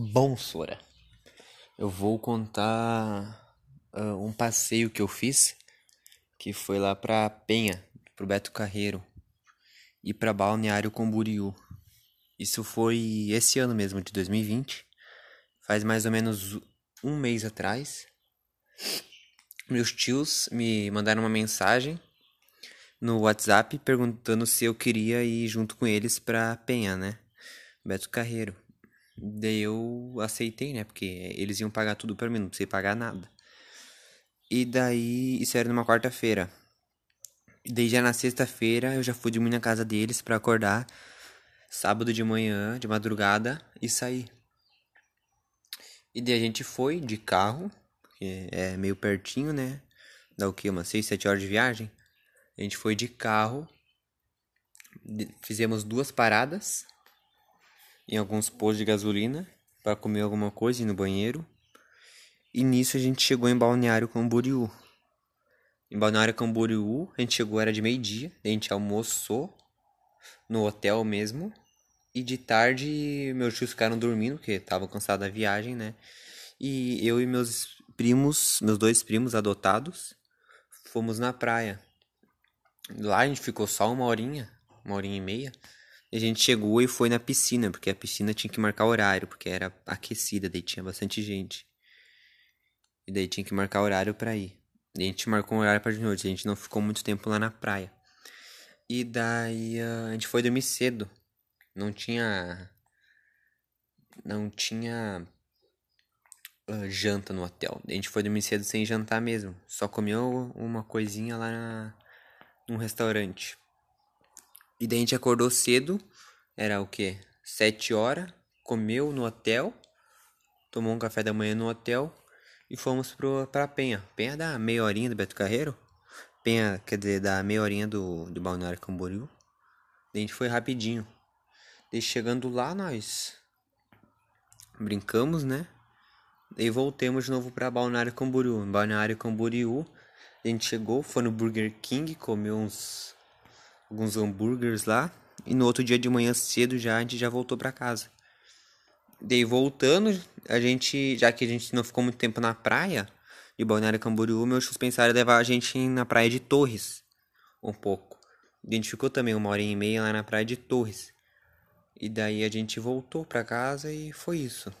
Bom, Sora, eu vou contar uh, um passeio que eu fiz, que foi lá pra Penha, pro Beto Carreiro, e pra Balneário Camboriú. Isso foi esse ano mesmo, de 2020, faz mais ou menos um mês atrás. Meus tios me mandaram uma mensagem no WhatsApp perguntando se eu queria ir junto com eles pra Penha, né? Beto Carreiro. Daí eu aceitei, né? Porque eles iam pagar tudo pra mim, não precisei pagar nada. E daí, isso era numa quarta-feira. Daí já na sexta-feira eu já fui dormir na casa deles para acordar sábado de manhã, de madrugada e sair. E daí a gente foi de carro, que é meio pertinho, né? Dá o que? Umas 6, 7 horas de viagem. A gente foi de carro, fizemos duas paradas em alguns postos de gasolina para comer alguma coisa ir no banheiro. E nisso a gente chegou em Balneário Camboriú. Em Balneário Camboriú, a gente chegou era de meio-dia, a gente almoçou no hotel mesmo. E de tarde meus tios ficaram dormindo, porque estavam cansados da viagem, né? E eu e meus primos, meus dois primos adotados, fomos na praia. Lá a gente ficou só uma horinha, uma horinha e meia. A gente chegou e foi na piscina, porque a piscina tinha que marcar horário, porque era aquecida, daí tinha bastante gente. E daí tinha que marcar horário para ir. E a gente marcou um horário para de noite, a gente não ficou muito tempo lá na praia. E daí a gente foi dormir cedo. Não tinha. Não tinha. Uh, janta no hotel. A gente foi dormir cedo sem jantar mesmo. Só comeu uma coisinha lá na, num restaurante. E daí a gente acordou cedo, era o quê? Sete horas, comeu no hotel, tomou um café da manhã no hotel e fomos pro, pra Penha. Penha da meia horinha do Beto Carreiro. Penha, quer dizer, da meia horinha do, do Balneário Camboriú. Daí a gente foi rapidinho. Daí chegando lá, nós brincamos, né? E voltemos de novo pra Balneário Camboriú. Em Balneário Camboriú, a gente chegou, foi no Burger King, comeu uns alguns hambúrgueres lá. E no outro dia de manhã cedo já a gente já voltou para casa. Daí voltando, a gente, já que a gente não ficou muito tempo na praia de Balneário Camboriú, meus pensaram em levar a gente na praia de Torres um pouco. A gente ficou também uma hora e meia lá na praia de Torres. E daí a gente voltou para casa e foi isso.